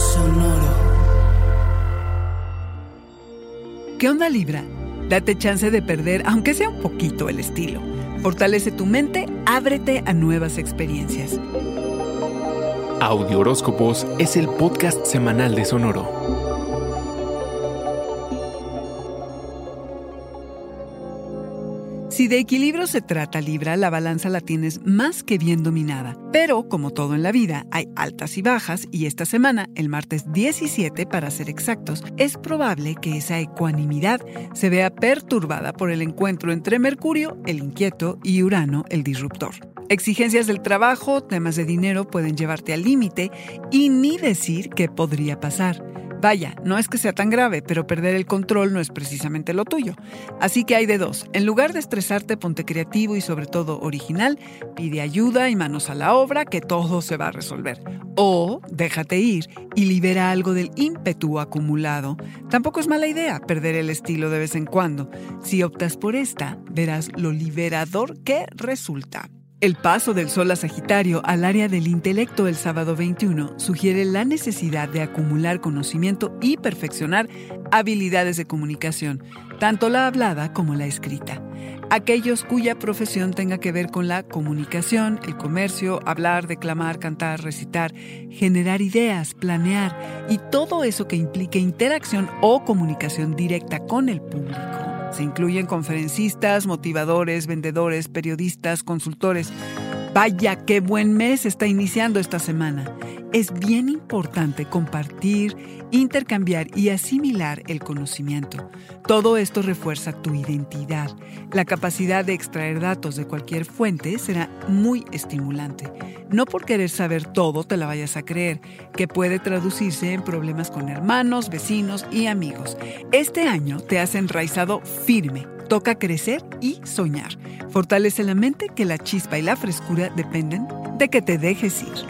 Sonoro. ¿Qué onda Libra? Date chance de perder, aunque sea un poquito, el estilo. Fortalece tu mente, ábrete a nuevas experiencias. Audio Horóscopos es el podcast semanal de Sonoro. Si de equilibrio se trata, Libra, la balanza la tienes más que bien dominada. Pero, como todo en la vida, hay altas y bajas y esta semana, el martes 17 para ser exactos, es probable que esa ecuanimidad se vea perturbada por el encuentro entre Mercurio, el inquieto, y Urano, el disruptor. Exigencias del trabajo, temas de dinero pueden llevarte al límite y ni decir qué podría pasar. Vaya, no es que sea tan grave, pero perder el control no es precisamente lo tuyo. Así que hay de dos. En lugar de estresarte, ponte creativo y sobre todo original, pide ayuda y manos a la obra que todo se va a resolver. O déjate ir y libera algo del ímpetu acumulado. Tampoco es mala idea perder el estilo de vez en cuando. Si optas por esta, verás lo liberador que resulta. El paso del Sol a Sagitario al área del intelecto el sábado 21 sugiere la necesidad de acumular conocimiento y perfeccionar habilidades de comunicación, tanto la hablada como la escrita. Aquellos cuya profesión tenga que ver con la comunicación, el comercio, hablar, declamar, cantar, recitar, generar ideas, planear y todo eso que implique interacción o comunicación directa con el público. Se incluyen conferencistas, motivadores, vendedores, periodistas, consultores. Vaya, qué buen mes está iniciando esta semana. Es bien importante compartir, intercambiar y asimilar el conocimiento. Todo esto refuerza tu identidad. La capacidad de extraer datos de cualquier fuente será muy estimulante. No por querer saber todo te la vayas a creer, que puede traducirse en problemas con hermanos, vecinos y amigos. Este año te has enraizado firme. Toca crecer y soñar. Fortalece la mente que la chispa y la frescura dependen de que te dejes ir.